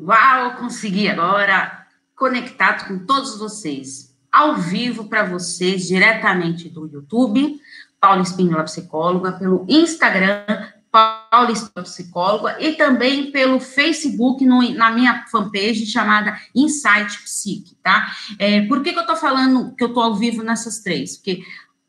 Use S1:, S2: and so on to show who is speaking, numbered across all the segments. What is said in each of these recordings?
S1: Uau, consegui agora conectado com todos vocês, ao vivo para vocês, diretamente do YouTube, Paula Espíndola Psicóloga, pelo Instagram, Paula Espíndola Psicóloga, e também pelo Facebook, no, na minha fanpage chamada Insight Psique, tá? É, por que, que eu tô falando que eu tô ao vivo nessas três? Porque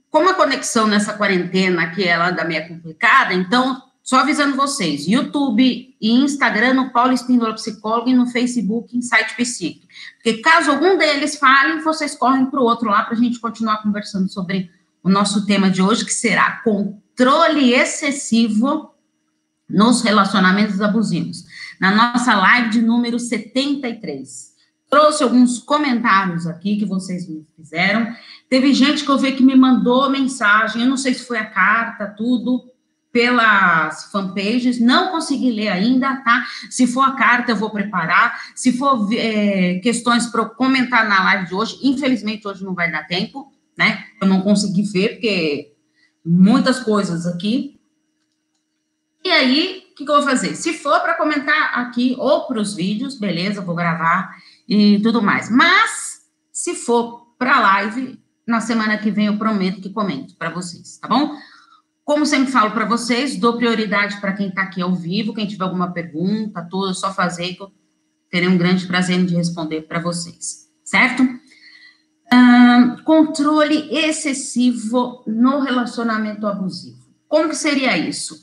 S1: como a conexão nessa quarentena aqui ela anda meio complicada, então só avisando vocês, YouTube e Instagram no Paulo Espíndola Psicólogo e no Facebook Insight Psique. Porque caso algum deles falem, vocês correm para o outro lá para a gente continuar conversando sobre o nosso tema de hoje, que será controle excessivo nos relacionamentos abusivos. Na nossa live de número 73. Trouxe alguns comentários aqui que vocês me fizeram. Teve gente que eu vi que me mandou mensagem, eu não sei se foi a carta, tudo pelas fanpages, não consegui ler ainda, tá? Se for a carta, eu vou preparar. Se for é, questões para comentar na live de hoje, infelizmente hoje não vai dar tempo, né? Eu não consegui ver, porque muitas coisas aqui. E aí, o que, que eu vou fazer? Se for para comentar aqui ou para os vídeos, beleza, vou gravar e tudo mais. Mas, se for para live, na semana que vem eu prometo que comento para vocês, tá bom? Como sempre falo para vocês, dou prioridade para quem está aqui ao vivo, quem tiver alguma pergunta, tudo, é só fazer que eu terei um grande prazer de responder para vocês, certo? Controle excessivo no relacionamento abusivo. Como que seria isso?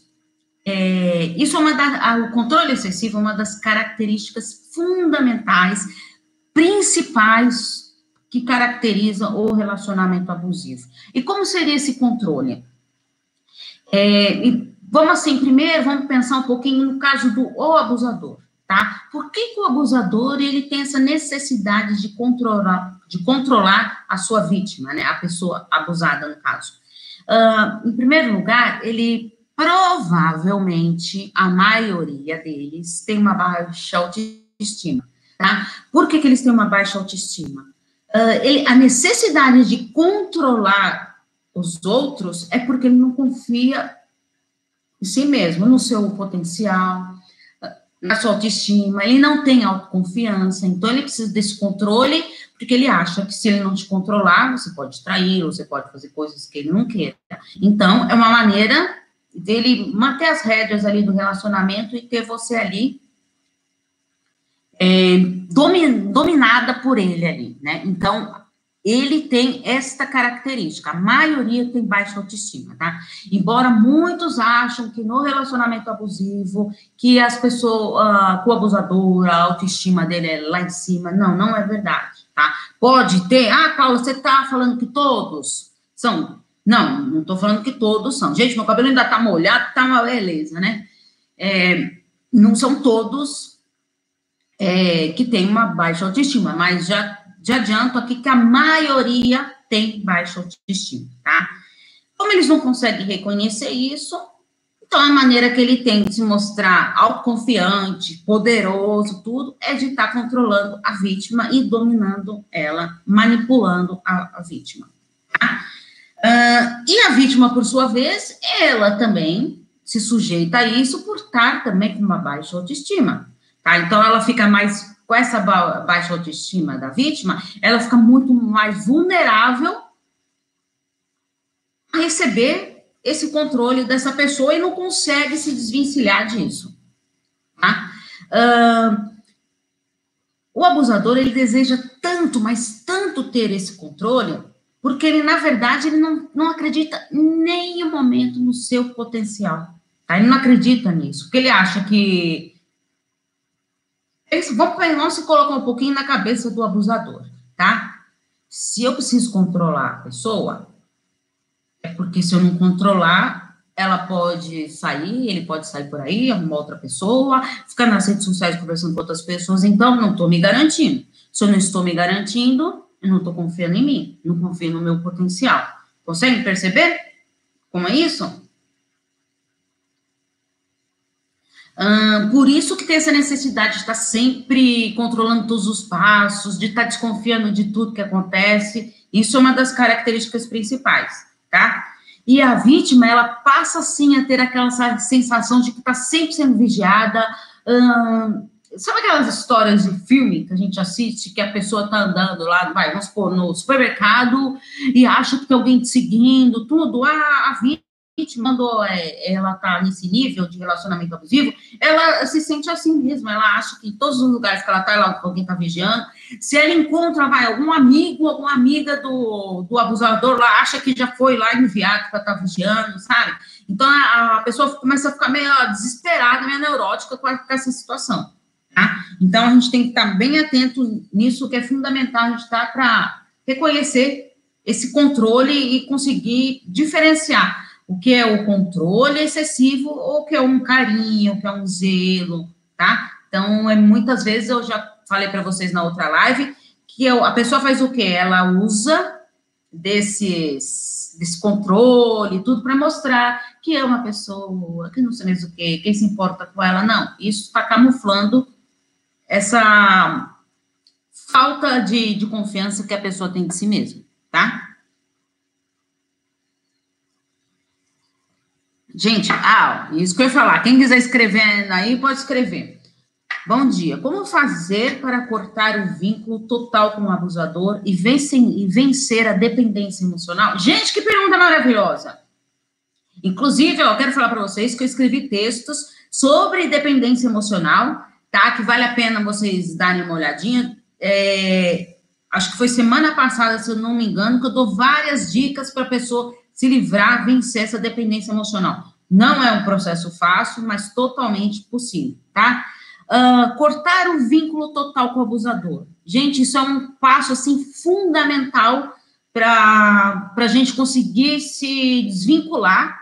S1: É, isso é uma da, o controle excessivo é uma das características fundamentais, principais que caracterizam o relacionamento abusivo. E como seria esse controle? É, vamos assim, primeiro, vamos pensar um pouquinho no caso do o abusador, tá? Por que, que o abusador, ele tem essa necessidade de controlar, de controlar a sua vítima, né? A pessoa abusada, no caso. Uh, em primeiro lugar, ele provavelmente, a maioria deles, tem uma baixa autoestima, tá? Por que, que eles têm uma baixa autoestima? Uh, ele, a necessidade de controlar os outros, é porque ele não confia em si mesmo, no seu potencial, na sua autoestima, ele não tem autoconfiança, então ele precisa desse controle, porque ele acha que se ele não te controlar, você pode trair, você pode fazer coisas que ele não queira. Então, é uma maneira dele manter as rédeas ali do relacionamento e ter você ali é, dominada por ele ali, né? Então, ele tem esta característica. A maioria tem baixa autoestima, tá? Embora muitos acham que no relacionamento abusivo, que as pessoas, uh, o abusador, a autoestima dele é lá em cima. Não, não é verdade, tá? Pode ter. Ah, Paulo, você tá falando que todos são. Não, não tô falando que todos são. Gente, meu cabelo ainda tá molhado, tá uma beleza, né? É, não são todos é, que têm uma baixa autoestima, mas já de adianto aqui que a maioria tem baixa autoestima, tá? Como eles não conseguem reconhecer isso, então a maneira que ele tem de se mostrar autoconfiante, poderoso, tudo, é de estar tá controlando a vítima e dominando ela, manipulando a, a vítima. Tá? Uh, e a vítima, por sua vez, ela também se sujeita a isso por estar também com uma baixa autoestima. Tá? Então ela fica mais com essa baixa autoestima da vítima, ela fica muito mais vulnerável a receber esse controle dessa pessoa e não consegue se desvencilhar disso. Tá? Uh, o abusador, ele deseja tanto, mas tanto ter esse controle, porque ele, na verdade, ele não, não acredita nem um momento no seu potencial. Tá? Ele não acredita nisso, porque ele acha que vamos, se colocar um pouquinho na cabeça do abusador, tá? Se eu preciso controlar a pessoa, é porque se eu não controlar, ela pode sair, ele pode sair por aí, arrumar outra pessoa, ficar nas redes sociais conversando com outras pessoas, então não estou me garantindo. Se eu não estou me garantindo, eu não estou confiando em mim, não confio no meu potencial. Conseguem perceber como é isso? Por isso que tem essa necessidade de estar sempre controlando todos os passos, de estar desconfiando de tudo que acontece. Isso é uma das características principais, tá? E a vítima, ela passa sim a ter aquela sensação de que está sempre sendo vigiada, Sabe aquelas histórias de filme que a gente assiste, que a pessoa tá andando lá, vai, vamos supor, no supermercado e acha que tem alguém te seguindo, tudo, ah, a vítima mandou, é, ela tá nesse nível de relacionamento abusivo, ela se sente assim mesmo, ela acha que em todos os lugares que ela tá, ela, alguém tá vigiando, se ela encontra, vai, algum amigo, alguma amiga do, do abusador lá, acha que já foi lá enviado para estar tá vigiando, sabe? Então, a, a, pessoa começa a ficar meio desesperada, meio neurótica com, com essa situação. Tá? Então, a gente tem que estar bem atento nisso, que é fundamental a gente estar para reconhecer esse controle e conseguir diferenciar o que é o controle excessivo ou o que é um carinho, o que é um zelo, tá? Então, é, muitas vezes eu já falei para vocês na outra live que eu, a pessoa faz o quê? Ela usa desses, desse controle, tudo para mostrar que é uma pessoa, que não sei mesmo o quê, quem se importa com ela. Não, isso está camuflando essa falta de, de confiança que a pessoa tem de si mesma, tá? Gente, ah, isso que eu ia falar. Quem quiser escrever aí, pode escrever. Bom dia. Como fazer para cortar o vínculo total com o abusador e vencer, e vencer a dependência emocional? Gente, que pergunta maravilhosa. Inclusive, eu quero falar para vocês que eu escrevi textos sobre dependência emocional tá? Que vale a pena vocês darem uma olhadinha. É, acho que foi semana passada, se eu não me engano, que eu dou várias dicas para a pessoa se livrar, vencer essa dependência emocional. Não é um processo fácil, mas totalmente possível, tá? Uh, cortar o vínculo total com o abusador. Gente, isso é um passo, assim, fundamental para a gente conseguir se desvincular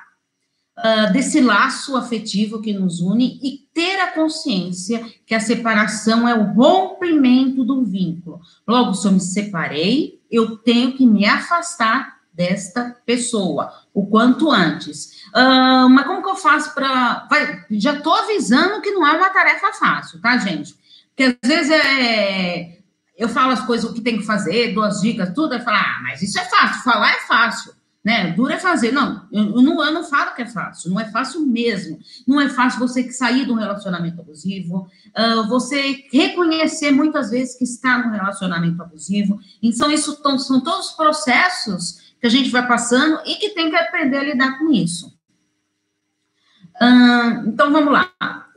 S1: uh, desse laço afetivo que nos une e ter a consciência que a separação é o rompimento do vínculo. Logo, se eu me separei, eu tenho que me afastar desta pessoa o quanto antes. Uh, mas como que eu faço para. Já estou avisando que não é uma tarefa fácil, tá, gente? Porque às vezes é, eu falo as coisas, o que tem que fazer, duas dicas, tudo, é falar, ah, mas isso é fácil, falar é fácil né? Duro é fazer. Não, eu, não, eu não falo que é fácil, não é fácil mesmo. Não é fácil você sair de um relacionamento abusivo, uh, você reconhecer muitas vezes que está num relacionamento abusivo. Então, isso são todos processos que a gente vai passando e que tem que aprender a lidar com isso. Uh, então, vamos lá.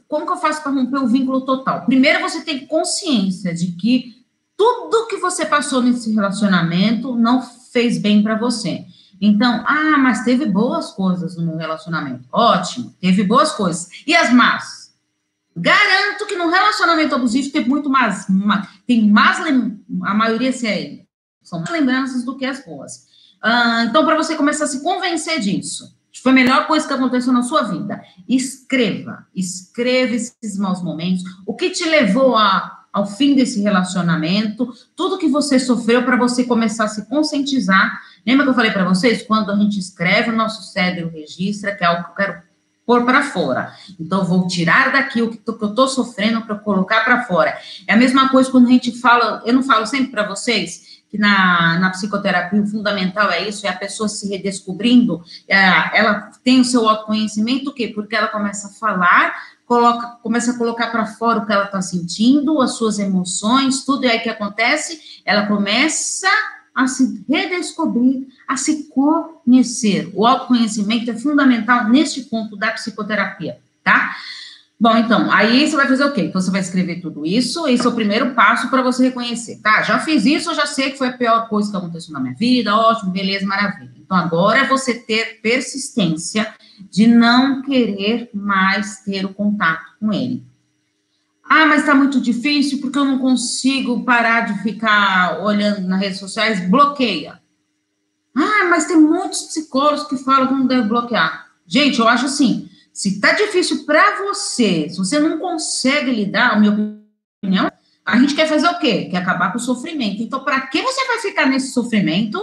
S1: Como que eu faço para romper o vínculo total? Primeiro, você tem consciência de que tudo que você passou nesse relacionamento não fez bem para você. Então, ah, mas teve boas coisas no meu relacionamento. Ótimo, teve boas coisas. E as más? Garanto que no relacionamento abusivo tem muito mais, tem mais, a maioria é, são mais lembranças do que as boas. Ah, então, para você começar a se convencer disso, foi a melhor coisa que aconteceu na sua vida. Escreva, escreva esses maus momentos, o que te levou a, ao fim desse relacionamento, tudo que você sofreu para você começar a se conscientizar Lembra que eu falei para vocês? Quando a gente escreve, o nosso cérebro registra, que é algo que eu quero pôr para fora. Então, vou tirar daqui o que, eu estou sofrendo para colocar para fora. É a mesma coisa quando a gente fala, eu não falo sempre para vocês que na, na psicoterapia o fundamental é isso, é a pessoa se redescobrindo, é, ela tem o seu autoconhecimento, o quê? Porque ela começa a falar, coloca, começa a colocar para fora o que ela está sentindo, as suas emoções, tudo, e aí que acontece? Ela começa a se redescobrir, a se conhecer. O autoconhecimento é fundamental neste ponto da psicoterapia, tá? Bom, então, aí você vai fazer o quê? Você vai escrever tudo isso, esse é o primeiro passo para você reconhecer, tá? Já fiz isso, eu já sei que foi a pior coisa que aconteceu na minha vida, ótimo, beleza, maravilha. Então, agora é você ter persistência de não querer mais ter o contato com ele. Ah, mas está muito difícil porque eu não consigo parar de ficar olhando nas redes sociais. Bloqueia. Ah, mas tem muitos psicólogos que falam que não deve bloquear. Gente, eu acho assim: se está difícil para você, se você não consegue lidar, a minha opinião, a gente quer fazer o quê? Quer acabar com o sofrimento. Então, para que você vai ficar nesse sofrimento?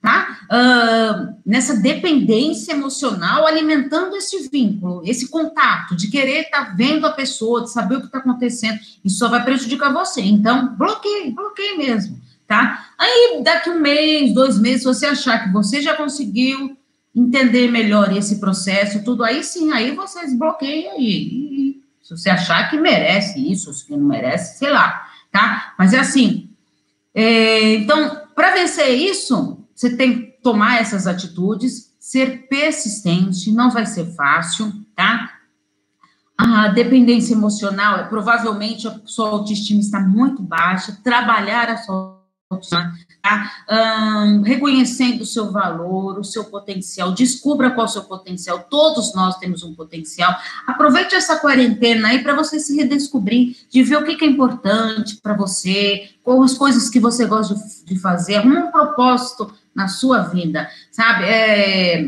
S1: tá? Uh, nessa dependência emocional, alimentando esse vínculo, esse contato, de querer estar tá vendo a pessoa, de saber o que está acontecendo, isso só vai prejudicar você. Então, bloqueie, bloqueie mesmo, tá? Aí, daqui um mês, dois meses, se você achar que você já conseguiu entender melhor esse processo, tudo aí sim, aí você desbloqueia e, e Se você achar que merece isso, se não merece, sei lá, tá? Mas é assim. É, então, para vencer isso, você tem que tomar essas atitudes, ser persistente, não vai ser fácil, tá? A dependência emocional é provavelmente a sua autoestima está muito baixa, trabalhar a sua autoestima? Um, reconhecendo o seu valor, o seu potencial, descubra qual é o seu potencial, todos nós temos um potencial. Aproveite essa quarentena aí para você se redescobrir, de ver o que, é importante para você, quais as coisas que você gosta de, fazer, arruma um propósito na sua vida, sabe? É,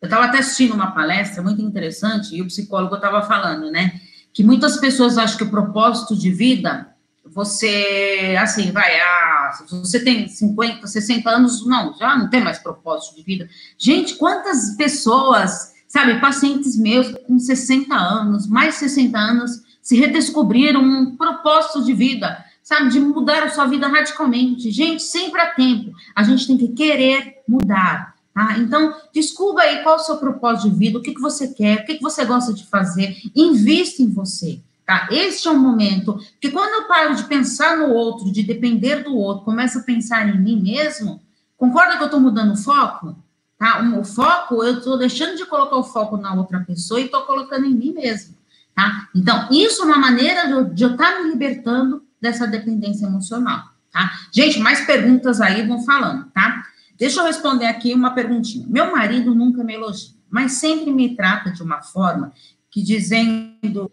S1: eu estava até assistindo uma palestra muito interessante e o psicólogo estava falando, né? Que muitas pessoas acham que o propósito de vida, você, assim, vai, ah, se você tem 50, 60 anos, não, já não tem mais propósito de vida. Gente, quantas pessoas, sabe, pacientes meus com 60 anos, mais 60 anos, se redescobriram um propósito de vida, sabe, de mudar a sua vida radicalmente. Gente, sempre há tempo. A gente tem que querer mudar. Tá? Então, descubra aí qual é o seu propósito de vida, o que, que você quer, o que, que você gosta de fazer, invista em você. Tá? Este é o momento, porque quando eu paro de pensar no outro, de depender do outro, começo a pensar em mim mesmo, concorda que eu estou mudando o foco? Tá? O foco, eu estou deixando de colocar o foco na outra pessoa e estou colocando em mim mesmo. Tá? Então, isso é uma maneira de, de eu estar tá me libertando dessa dependência emocional. Tá? Gente, mais perguntas aí vão falando, tá? Deixa eu responder aqui uma perguntinha. Meu marido nunca me elogia, mas sempre me trata de uma forma que dizendo.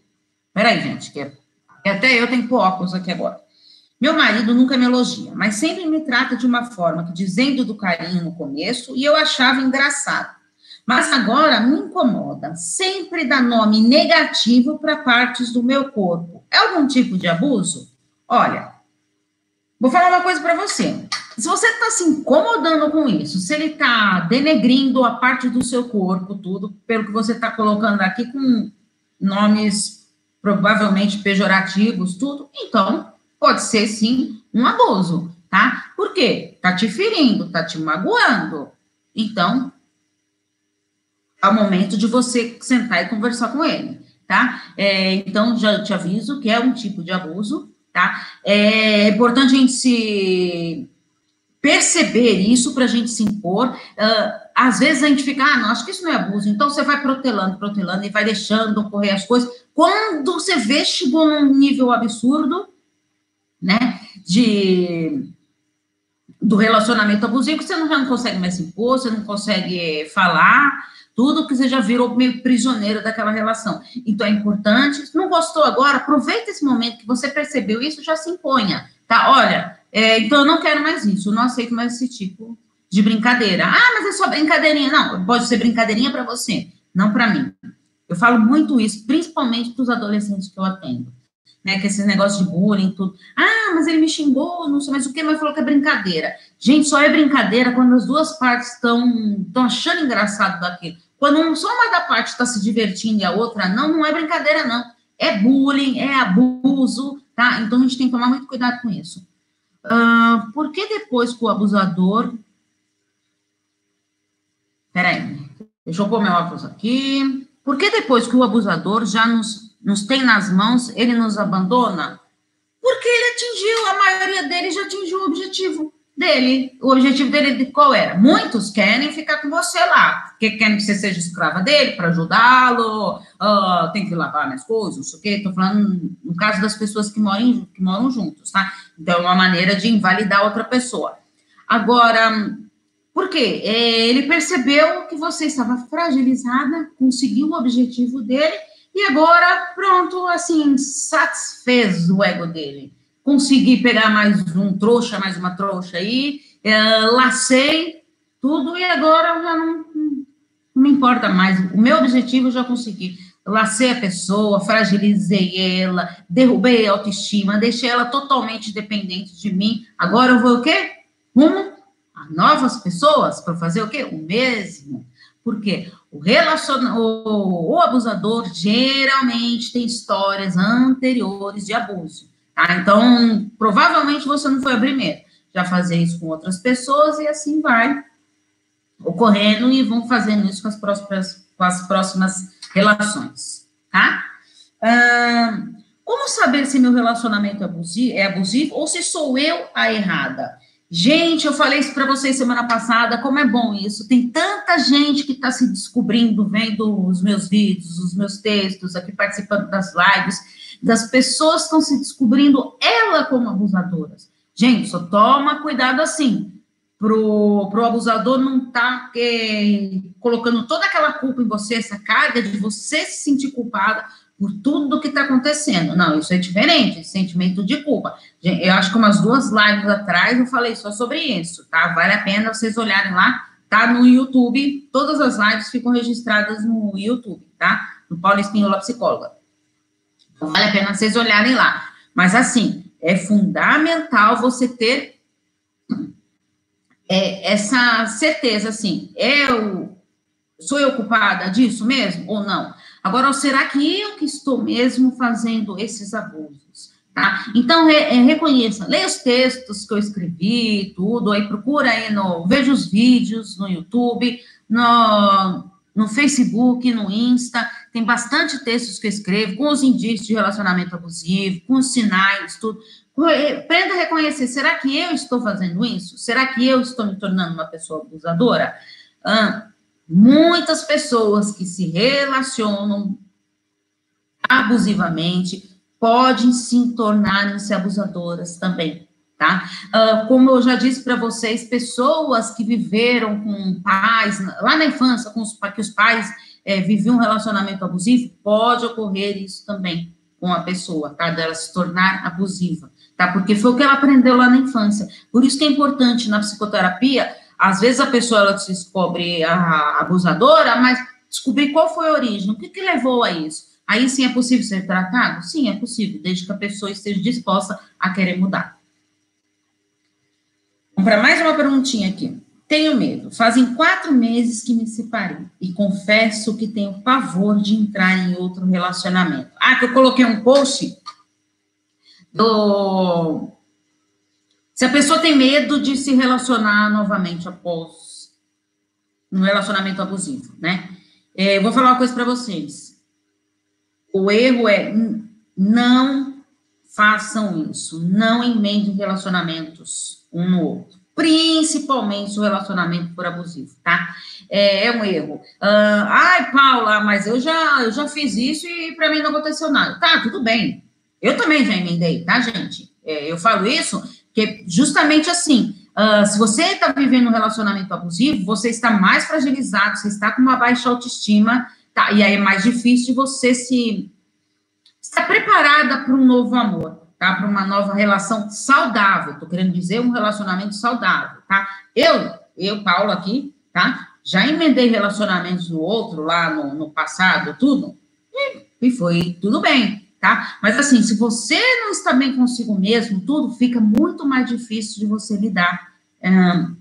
S1: Peraí, gente, que é... até eu tenho que pôr óculos aqui agora. Meu marido nunca me elogia, mas sempre me trata de uma forma que dizendo do carinho no começo e eu achava engraçado. Mas agora me incomoda, sempre dá nome negativo para partes do meu corpo. É algum tipo de abuso? Olha, vou falar uma coisa para você. Se você está se incomodando com isso, se ele está denegrindo a parte do seu corpo, tudo, pelo que você está colocando aqui com nomes provavelmente pejorativos, tudo, então pode ser sim um abuso, tá? Por quê? Tá te ferindo, tá te magoando. Então, é o momento de você sentar e conversar com ele, tá? É, então, já te aviso que é um tipo de abuso, tá? É importante a gente se perceber isso para a gente se impor. Uh, às vezes a gente fica, ah, não, acho que isso não é abuso. Então você vai protelando, protelando e vai deixando ocorrer as coisas. Quando você vê, chegou num nível absurdo, né, de do relacionamento abusivo, você não, já não consegue mais impor, você não consegue falar, tudo que você já virou meio prisioneiro daquela relação. Então é importante, não gostou agora, aproveita esse momento que você percebeu isso, já se imponha, tá? Olha, é, então, eu não quero mais isso, eu não aceito mais esse tipo de brincadeira. Ah, mas é só brincadeirinha. Não, pode ser brincadeirinha para você, não para mim. Eu falo muito isso, principalmente para os adolescentes que eu atendo. Né, que esses negócios de bullying, tudo. Ah, mas ele me xingou, não sei mais o que, mas falou que é brincadeira. Gente, só é brincadeira quando as duas partes estão achando engraçado daquilo. Quando só uma da parte está se divertindo e a outra não, não é brincadeira, não. É bullying, é abuso, tá? Então a gente tem que tomar muito cuidado com isso. Uh, por que depois que o abusador. Peraí, deixa eu pôr meu óculos aqui. Por que depois que o abusador já nos, nos tem nas mãos, ele nos abandona? Porque ele atingiu, a maioria deles já atingiu o objetivo dele. O objetivo dele qual era? Muitos querem ficar com você lá, porque querem que você seja escrava dele para ajudá-lo, uh, tem que lavar minhas coisas, não sei o quê. Estou falando no caso das pessoas que moram, que moram juntos, tá? Então, é uma maneira de invalidar outra pessoa. Agora, por quê? É, ele percebeu que você estava fragilizada, conseguiu o objetivo dele, e agora, pronto, assim, satisfez o ego dele consegui pegar mais um trouxa, mais uma trouxa aí, é, lacei tudo e agora já não, não me importa mais. O meu objetivo eu já consegui. lacei a pessoa, fragilizei ela, derrubei a autoestima, deixei ela totalmente dependente de mim. Agora eu vou o quê? Rumo novas pessoas para fazer o quê? O mesmo. Porque o, relacion... o, o abusador geralmente tem histórias anteriores de abuso. Tá? Então, provavelmente você não foi a primeira. Já fazer isso com outras pessoas e assim vai ocorrendo e vão fazendo isso com as próximas, com as próximas relações, tá?
S2: Como saber se meu relacionamento é abusivo, é abusivo ou se sou eu a errada? Gente, eu falei isso para vocês semana passada, como é bom isso. Tem tanta gente que está se descobrindo, vendo os meus vídeos, os meus textos, aqui participando das lives, das pessoas estão se descobrindo ela como abusadoras. Gente, só toma cuidado assim, pro, pro abusador não tá é, colocando toda aquela culpa em você, essa carga de você se sentir culpada por tudo que está acontecendo. Não, isso é diferente, sentimento de culpa. Eu acho que umas duas lives atrás eu falei só sobre isso, tá? Vale a pena vocês olharem lá, tá no YouTube, todas as lives ficam registradas no YouTube, tá? No Paulo Espíndola Psicóloga. Vale a pena vocês olharem lá. Mas, assim, é fundamental você ter é, essa certeza, assim, eu, sou eu culpada disso mesmo ou não? Agora, será que eu que estou mesmo fazendo esses abusos? Tá? Então, re, é, reconheça, leia os textos que eu escrevi, tudo, aí procura aí no, veja os vídeos no YouTube, no, no Facebook, no Insta, tem bastante textos que eu escrevo, com os indícios de relacionamento abusivo, com os sinais, tudo. Aprenda a reconhecer, será que eu estou fazendo isso? Será que eu estou me tornando uma pessoa abusadora? Ah, Muitas pessoas que se relacionam abusivamente podem se tornar-se abusadoras também, tá? Uh, como eu já disse para vocês, pessoas que viveram com pais, lá na infância, com os, que os pais é, viviam um relacionamento abusivo, pode ocorrer isso também com a pessoa, tá? Dela se tornar abusiva, tá? Porque foi o que ela aprendeu lá na infância. Por isso que é importante na psicoterapia às vezes a pessoa ela se descobre a abusadora, mas descobrir qual foi a origem, o que, que levou a isso. Aí sim é possível ser tratado? Sim, é possível, desde que a pessoa esteja disposta a querer mudar. Vamos para mais uma perguntinha aqui. Tenho medo. Fazem quatro meses que me separei e confesso que tenho pavor de entrar em outro relacionamento. Ah, que eu coloquei um post do se a pessoa tem medo de se relacionar novamente após um relacionamento abusivo, né? É, vou falar uma coisa para vocês. O erro é não façam isso, não emendem relacionamentos um no outro, principalmente se o relacionamento for abusivo, tá? É, é um erro. Uh, Ai, Paula, mas eu já, eu já fiz isso e para mim não aconteceu nada. Tá, tudo bem. Eu também já emendei, tá, gente? É, eu falo isso porque justamente assim, uh, se você está vivendo um relacionamento abusivo, você está mais fragilizado, você está com uma baixa autoestima, tá? E aí é mais difícil você se estar preparada para um novo amor, tá? Para uma nova relação saudável. Estou querendo dizer um relacionamento saudável, tá? Eu, eu, Paulo, aqui, tá? Já emendei relacionamentos no outro lá no, no passado, tudo, e, e foi tudo bem tá? Mas assim, se você não está bem consigo mesmo, tudo fica muito mais difícil de você lidar um,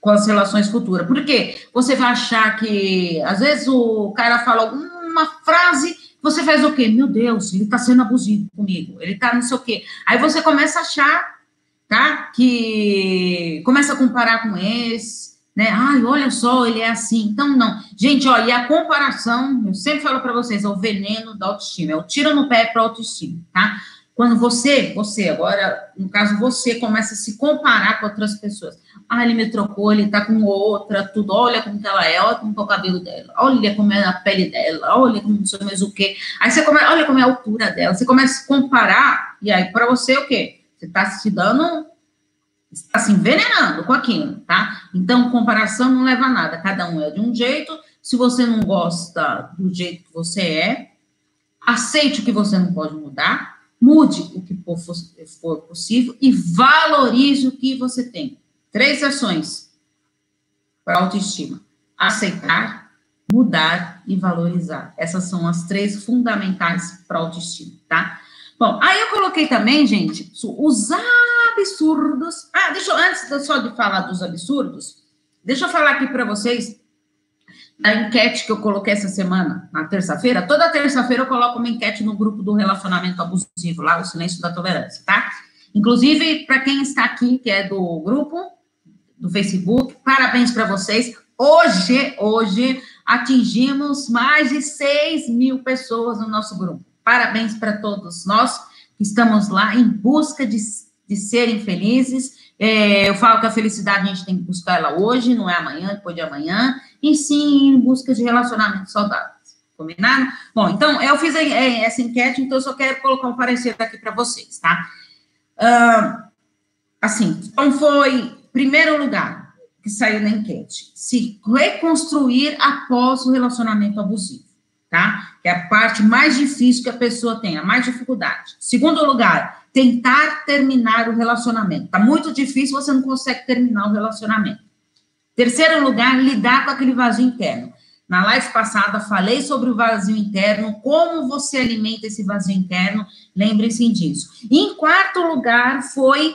S2: com as relações futuras. Por quê? Você vai achar que, às vezes, o cara fala alguma frase, você faz o quê? Meu Deus, ele está sendo abusivo comigo, ele está não sei o quê. Aí você começa a achar, tá? Que começa a comparar com esse, né? Ai, olha só, ele é assim. Então, não. Gente, olha, e a comparação, eu sempre falo para vocês, é o veneno da autoestima, é o tiro no pé para autoestima, tá? Quando você, você, agora, no caso, você começa a se comparar com outras pessoas. Ah, ele me trocou, ele tá com outra, tudo. Olha como que ela é, olha como é o cabelo dela, olha como é a pele dela, olha como não sei mais o quê. Aí você começa, olha como é a altura dela. Você começa a comparar, e aí, para você, o quê? Você está se dando está se envenenando com aquilo, tá? Então, comparação não leva a nada, cada um é de um jeito. Se você não gosta do jeito que você é, aceite o que você não pode mudar, mude o que for possível e valorize o que você tem. Três ações para autoestima: aceitar, mudar e valorizar. Essas são as três fundamentais para autoestima, tá? Bom, aí eu coloquei também, gente, usar absurdos. Ah, deixa eu, antes só de falar dos absurdos, deixa eu falar aqui para vocês da enquete que eu coloquei essa semana, na terça-feira. Toda terça-feira eu coloco uma enquete no grupo do relacionamento abusivo, lá, o Silêncio da Tolerância, tá? Inclusive, para quem está aqui, que é do grupo, do Facebook, parabéns para vocês. Hoje, hoje, atingimos mais de 6 mil pessoas no nosso grupo. Parabéns para todos nós que estamos lá em busca de, de serem felizes. É, eu falo que a felicidade a gente tem que buscar ela hoje, não é amanhã, depois de amanhã, e sim em busca de relacionamentos saudáveis. Combinado? Bom, então, eu fiz essa enquete, então eu só quero colocar um parecer aqui para vocês, tá? Uh, assim, então foi, primeiro lugar, que saiu na enquete, se reconstruir após o relacionamento abusivo, tá? Que é a parte mais difícil que a pessoa tem, a mais dificuldade. Segundo lugar, tentar terminar o relacionamento. Tá muito difícil, você não consegue terminar o relacionamento. Terceiro lugar, lidar com aquele vazio interno. Na live passada, falei sobre o vazio interno, como você alimenta esse vazio interno, lembrem-se disso. E em quarto lugar, foi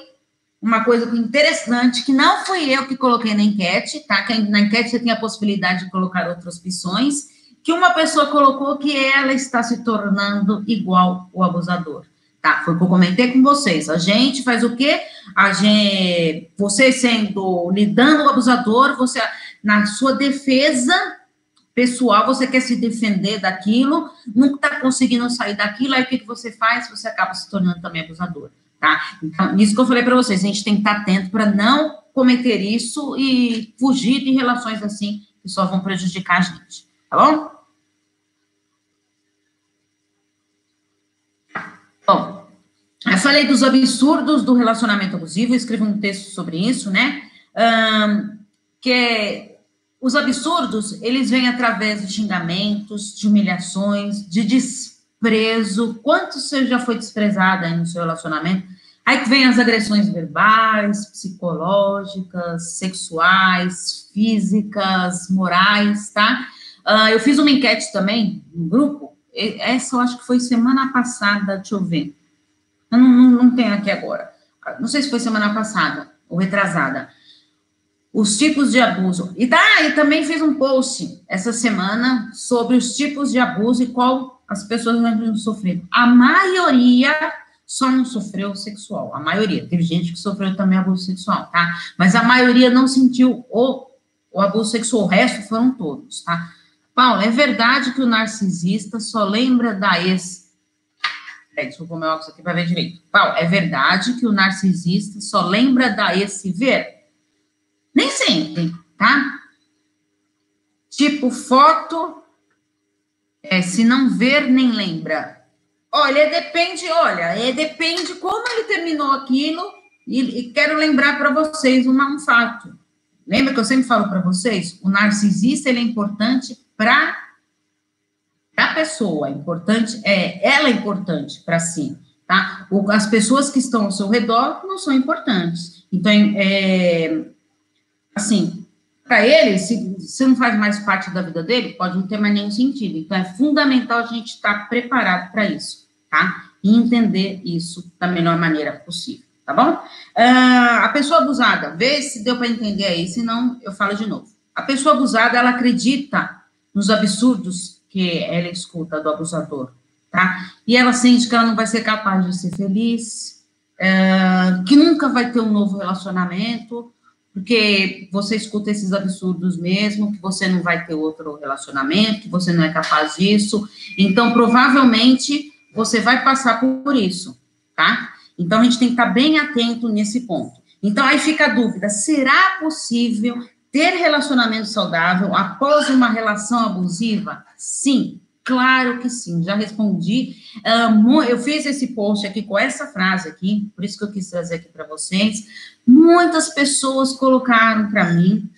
S2: uma coisa interessante, que não fui eu que coloquei na enquete, tá? Que na enquete você tem a possibilidade de colocar outras opções, que uma pessoa colocou que ela está se tornando igual o abusador. Tá, foi o que eu comentei com vocês. A gente faz o quê? A gente, você sendo lidando com o abusador, você na sua defesa pessoal, você quer se defender daquilo, não está conseguindo sair daquilo, aí o que, que você faz? Você acaba se tornando também abusador, tá? Então, isso que eu falei para vocês, a gente tem que estar tá atento para não cometer isso e fugir de relações assim que só vão prejudicar a gente, tá bom? Bom, eu falei dos absurdos do relacionamento abusivo, escrevi um texto sobre isso, né? Um, que os absurdos, eles vêm através de xingamentos, de humilhações, de desprezo. Quanto você já foi desprezada no seu relacionamento? Aí que vem as agressões verbais, psicológicas, sexuais, físicas, morais, tá? Uh, eu fiz uma enquete também no grupo, essa eu acho que foi semana passada, deixa eu ver. Eu não, não, não tenho aqui agora. Não sei se foi semana passada ou retrasada os tipos de abuso. E, tá, e também fiz um post essa semana sobre os tipos de abuso e qual as pessoas não sofreram. A maioria só não sofreu sexual. A maioria. Teve gente que sofreu também abuso sexual, tá? Mas a maioria não sentiu o, o abuso sexual. O resto foram todos, tá? Paulo, é verdade que o narcisista só lembra da ex. Peraí, deixa eu meu óculos aqui para ver direito. Paulo, é verdade que o narcisista só lembra da ex se ver? Nem sempre, tá? Tipo, foto, é, se não ver, nem lembra. Olha, depende, olha, é, depende como ele terminou aquilo, e, e quero lembrar para vocês uma, um fato. Lembra que eu sempre falo para vocês? O narcisista, ele é importante para a pessoa, é importante, é, ela é importante para si, tá? As pessoas que estão ao seu redor não são importantes. Então, é, assim, para ele, se, não faz mais parte da vida dele, pode não ter mais nenhum sentido. Então, é fundamental a gente estar preparado para isso, tá? E entender isso da melhor maneira possível, tá bom? Uh, a pessoa abusada, vê se deu para entender aí, senão eu falo de novo. A pessoa abusada, ela acredita nos absurdos que ela escuta do abusador, tá? E ela sente que ela não vai ser capaz de ser feliz, uh, que nunca vai ter um novo relacionamento, porque você escuta esses absurdos mesmo, que você não vai ter outro relacionamento, que você não é capaz disso. Então, provavelmente, você vai passar por isso, tá? Então, a gente tem que estar bem atento nesse ponto. Então, aí fica a dúvida: será possível ter relacionamento saudável após uma relação abusiva? Sim, Claro que sim, já respondi. Uh, eu fiz esse post aqui com essa frase aqui, por isso que eu quis trazer aqui para vocês. Muitas pessoas colocaram para mim,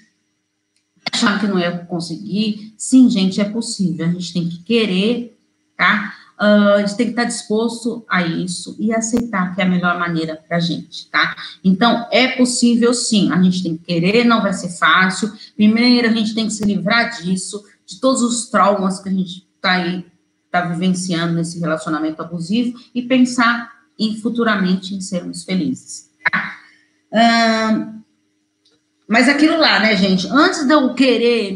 S2: acharam que não ia conseguir. Sim, gente, é possível. A gente tem que querer, tá? Uh, a gente tem que estar disposto a isso e aceitar que é a melhor maneira para a gente, tá? Então, é possível sim, a gente tem que querer, não vai ser fácil. Primeiro, a gente tem que se livrar disso, de todos os traumas que a gente está aí, está vivenciando nesse relacionamento abusivo e pensar em futuramente em sermos felizes. Tá? mas aquilo lá, né, gente? Antes de eu querer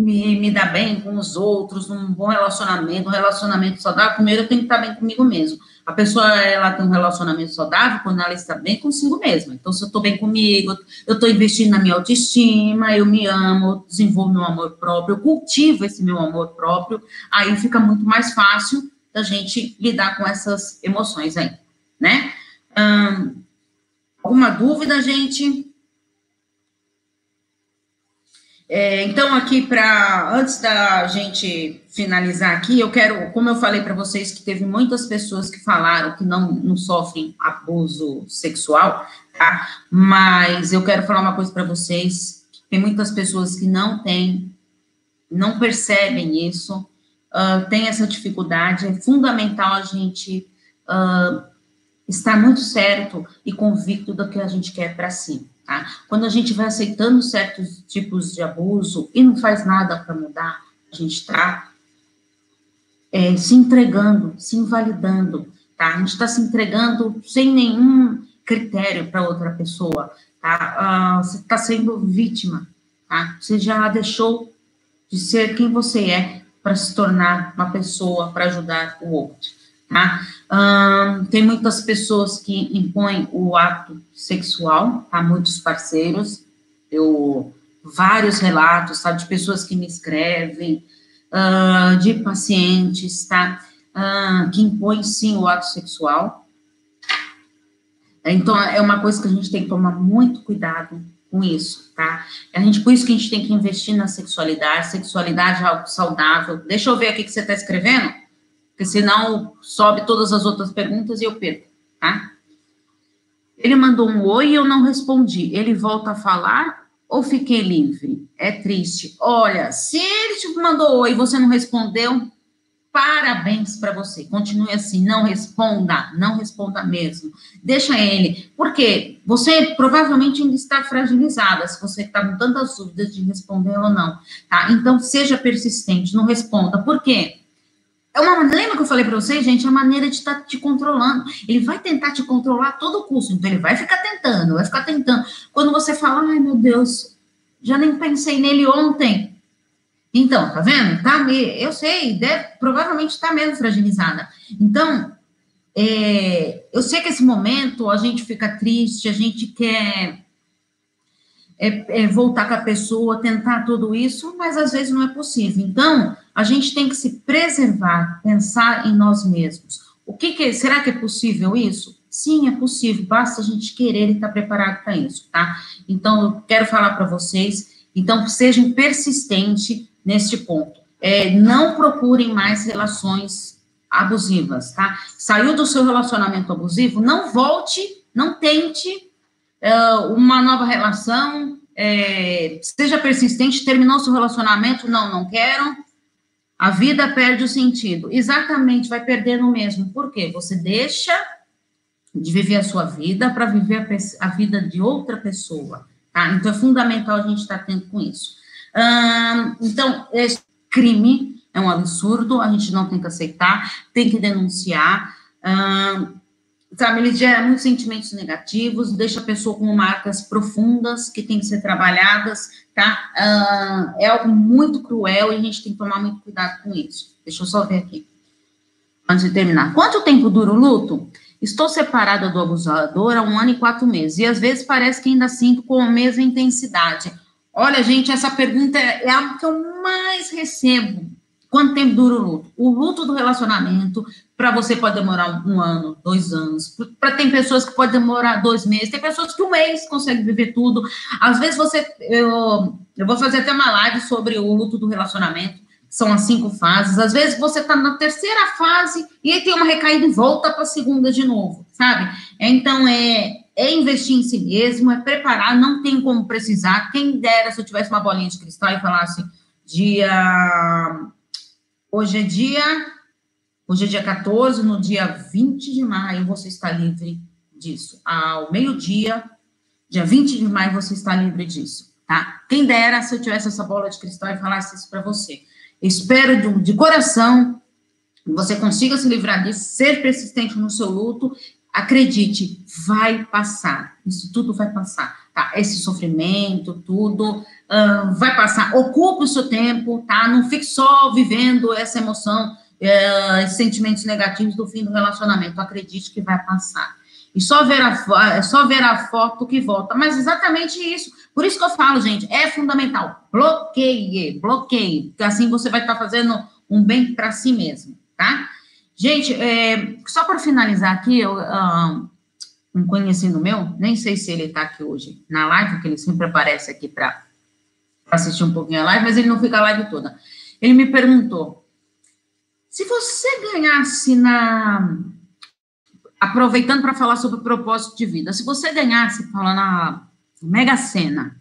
S2: me, me dar bem com os outros, num bom relacionamento, um relacionamento saudável, primeiro eu tenho que estar bem comigo mesmo. A pessoa, ela tem um relacionamento saudável quando ela está bem consigo mesma. Então, se eu estou bem comigo, eu estou investindo na minha autoestima, eu me amo, desenvolvo meu amor próprio, eu cultivo esse meu amor próprio, aí fica muito mais fácil da gente lidar com essas emoções aí, né? Alguma dúvida, gente? É, então, aqui para antes da gente finalizar aqui, eu quero, como eu falei para vocês, que teve muitas pessoas que falaram que não, não sofrem abuso sexual, tá? Mas eu quero falar uma coisa para vocês: tem muitas pessoas que não têm, não percebem isso, uh, tem essa dificuldade. É fundamental a gente uh, estar muito certo e convicto do que a gente quer para si. Tá? Quando a gente vai aceitando certos tipos de abuso e não faz nada para mudar, a gente está é, se entregando, se invalidando, tá? A gente está se entregando sem nenhum critério para outra pessoa, tá? Uh, você está sendo vítima, tá? Você já deixou de ser quem você é para se tornar uma pessoa para ajudar o outro. Tá? tem muitas pessoas que impõem o ato sexual a muitos parceiros. Eu vários relatos, tá, de pessoas que me escrevem, uh, de pacientes, tá, uh, que impõem sim o ato sexual. Então é uma coisa que a gente tem que tomar muito cuidado com isso, tá? A gente por isso que a gente tem que investir na sexualidade. Sexualidade é algo saudável. Deixa eu ver aqui que você está escrevendo porque senão sobe todas as outras perguntas e eu perco, tá? Ele mandou um oi e eu não respondi. Ele volta a falar ou fiquei livre? É triste. Olha, se ele te mandou oi e você não respondeu, parabéns para você. Continue assim, não responda, não responda mesmo. Deixa ele, porque você provavelmente ainda está fragilizada, se você está com tantas dúvidas de responder ou não, tá? Então, seja persistente, não responda. Por quê? É uma, lembra que eu falei para vocês, gente? É a maneira de estar tá te controlando. Ele vai tentar te controlar a todo custo. Então, ele vai ficar tentando, vai ficar tentando. Quando você fala, ai meu Deus, já nem pensei nele ontem. Então, tá vendo? Tá, eu sei, deve, provavelmente está mesmo fragilizada. Então, é, eu sei que esse momento a gente fica triste, a gente quer é, é voltar com a pessoa, tentar tudo isso, mas às vezes não é possível. Então, a gente tem que se preservar, pensar em nós mesmos. O que, que será que é possível isso? Sim, é possível, basta a gente querer e estar tá preparado para isso, tá? Então, eu quero falar para vocês, então, sejam persistentes neste ponto. É, não procurem mais relações abusivas, tá? Saiu do seu relacionamento abusivo, não volte, não tente uh, uma nova relação, é, seja persistente, terminou seu relacionamento, não, não quero, a vida perde o sentido. Exatamente, vai perdendo mesmo. Por quê? Você deixa de viver a sua vida para viver a, a, vida de outra pessoa. Tá? Então, é fundamental a gente estar tá atento com isso. Hum, então, esse crime é um absurdo, a gente não tem que aceitar, tem que denunciar. Hum, sabe, ele gera muitos sentimentos negativos, deixa a pessoa com marcas profundas que tem que ser trabalhadas, tá? Uh, é algo muito cruel e a gente tem que tomar muito cuidado com isso. Deixa eu só ver aqui, antes de terminar. Quanto tempo dura o luto? Estou separada do abusador há um ano e quatro meses, e às vezes parece que ainda sinto com a mesma intensidade. Olha, gente, essa pergunta é, é a que eu mais recebo Quanto tempo dura o luto? O luto do relacionamento, para você pode demorar um ano, dois anos. Para tem pessoas que pode demorar dois meses, tem pessoas que um mês consegue viver tudo. Às vezes você, eu, eu vou fazer até uma live sobre o luto do relacionamento. São as cinco fases. Às vezes você está na terceira fase e aí tem uma recaída e volta para a segunda de novo, sabe? Então é, é investir em si mesmo, é preparar, não tem como precisar. Quem dera se eu tivesse uma bolinha de cristal e falasse dia Hoje é dia, hoje é dia 14, no dia 20 de maio você está livre disso. Ao meio-dia, dia 20 de maio você está livre disso, tá? Quem dera se eu tivesse essa bola de cristal e falasse isso para você. espero de, de coração que você consiga se livrar disso, ser persistente no seu luto. Acredite, vai passar. Isso tudo vai passar, tá? Esse sofrimento, tudo uh, vai passar. Ocupe o seu tempo, tá? Não fique só vivendo essa emoção, uh, esses sentimentos negativos do fim do relacionamento. Acredite que vai passar. E só ver a, é só ver a foto que volta. Mas exatamente isso. Por isso que eu falo, gente, é fundamental. Bloqueie, bloqueie. Porque assim você vai estar fazendo um bem para si mesmo, tá? Gente, é, só para finalizar aqui, eu, uh, um conhecido meu, nem sei se ele está aqui hoje na live, porque ele sempre aparece aqui para assistir um pouquinho a live, mas ele não fica a live toda. Ele me perguntou: se você ganhasse na. Aproveitando para falar sobre o propósito de vida, se você ganhasse, fala na Mega Sena,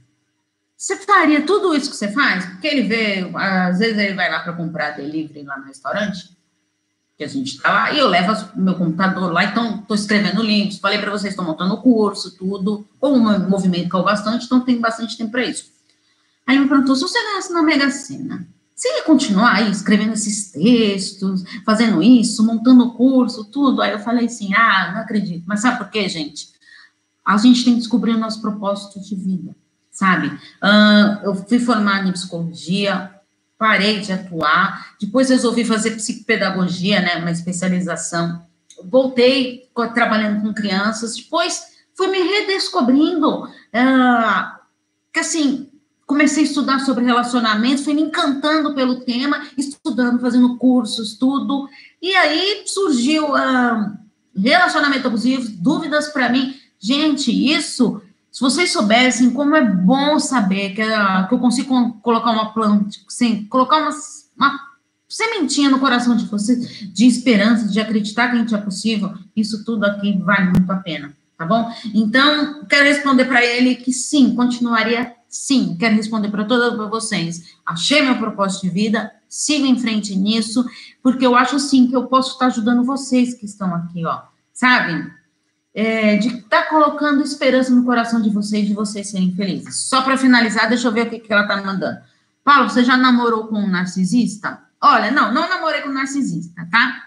S2: você faria tudo isso que você faz? Porque ele vê, às vezes ele vai lá para comprar delivery lá no restaurante, que a gente está lá, e eu levo o meu computador lá, então estou escrevendo links, falei para vocês, estou montando o curso, tudo, ou um movimento eu bastante, então tem bastante tempo para isso. Aí ele me perguntou, se você ganhasse na Mega Sena, você ia continuar aí escrevendo esses textos, fazendo isso, montando o curso, tudo? Aí eu falei assim, ah, não acredito. Mas sabe por quê, gente? A gente tem que descobrir o nosso propósito de vida, sabe? Uh, eu fui formada em psicologia, parei de atuar, depois resolvi fazer psicopedagogia, né, uma especialização. Voltei trabalhando com crianças, depois fui me redescobrindo, uh, que assim, comecei a estudar sobre relacionamento, fui me encantando pelo tema, estudando, fazendo cursos, tudo. E aí surgiu uh, relacionamento abusivo, dúvidas para mim. Gente, isso, se vocês soubessem como é bom saber que, uh, que eu consigo colocar uma planta, assim, colocar uma, uma sementinha no coração de vocês, de esperança, de acreditar que a gente é possível, isso tudo aqui vale muito a pena, tá bom? Então, quero responder para ele que sim, continuaria Sim, quero responder para todas vocês. Achei meu propósito de vida, siga em frente nisso, porque eu acho sim que eu posso estar ajudando vocês que estão aqui, ó, sabe? É, de estar tá colocando esperança no coração de vocês, de vocês serem felizes. Só para finalizar, deixa eu ver o que, que ela tá mandando. Paulo, você já namorou com um narcisista? Olha, não, não namorei com um narcisista, tá?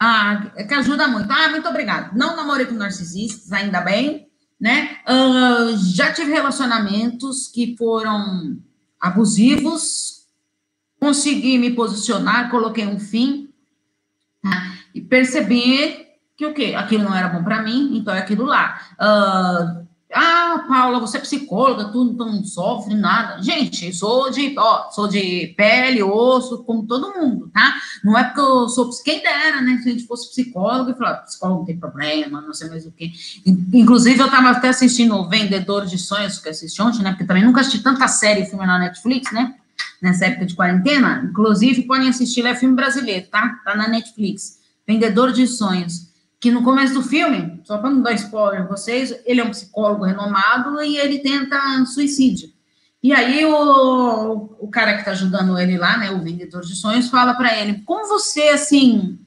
S2: Ah, que ajuda muito. Ah, muito obrigada. Não namorei com narcisistas, ainda bem né? Uh, já tive relacionamentos que foram abusivos, consegui me posicionar, coloquei um fim tá? e percebi que o quê? Aquilo não era bom para mim, então é aquilo lá. Uh, ah, Paula, você é psicóloga, tu não sofre nada. Gente, sou de, ó, sou de pele, osso, como todo mundo, tá? Não é porque eu sou, quem dera, né? Se a gente fosse psicólogo e falar, psicólogo não tem problema, não sei mais o quê. Inclusive, eu tava até assistindo o Vendedor de Sonhos, que assisti ontem, né? Porque também nunca assisti tanta série e filme na Netflix, né? Nessa época de quarentena. Inclusive, podem assistir, é filme brasileiro, tá? Tá na Netflix. Vendedor de Sonhos que no começo do filme, só para não dar spoiler a vocês, ele é um psicólogo renomado e ele tenta suicídio. E aí o, o cara que está ajudando ele lá, né, o vendedor de sonhos, fala para ele, como você, assim,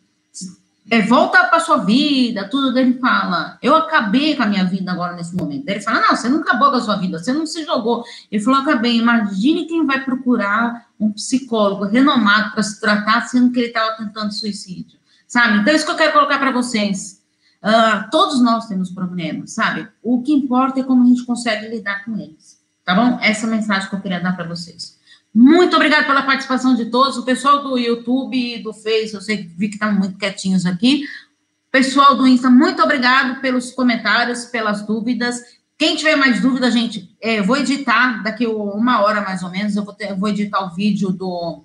S2: é, volta para sua vida, tudo dele fala, eu acabei com a minha vida agora nesse momento. Ele fala, não, você não acabou com a sua vida, você não se jogou. Ele falou, acabei, imagine quem vai procurar um psicólogo renomado para se tratar, sendo que ele estava tentando suicídio sabe? Então, isso que eu quero colocar para vocês. Uh, todos nós temos problemas, sabe? O que importa é como a gente consegue lidar com eles, tá bom? Essa é a mensagem que eu queria dar para vocês. Muito obrigada pela participação de todos. O pessoal do YouTube e do Face, eu sei que vi que estão muito quietinhos aqui. Pessoal do Insta, muito obrigado pelos comentários, pelas dúvidas. Quem tiver mais dúvidas, gente, é, eu vou editar daqui uma hora mais ou menos. Eu vou, ter, eu vou editar o vídeo do,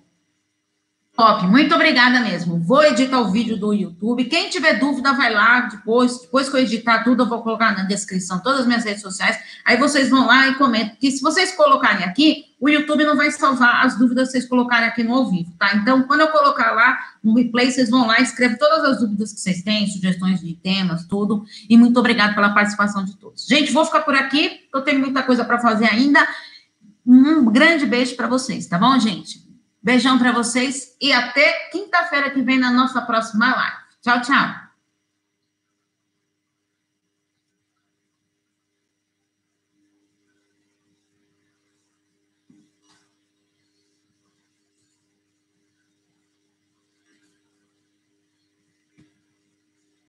S2: Top, muito obrigada mesmo. Vou editar o vídeo do YouTube. Quem tiver dúvida, vai lá depois. Depois que eu editar tudo, eu vou colocar na descrição todas as minhas redes sociais. Aí vocês vão lá e comentam. Que se vocês colocarem aqui, o YouTube não vai salvar as dúvidas que vocês colocarem aqui no ao vivo, tá? Então, quando eu colocar lá no replay, vocês vão lá, escrevem todas as dúvidas que vocês têm, sugestões de temas, tudo. E muito obrigada pela participação de todos. Gente, vou ficar por aqui. Eu tenho muita coisa para fazer ainda. Um grande beijo para vocês, tá bom, gente? Beijão para vocês e até quinta-feira que vem na nossa próxima live. Tchau, tchau.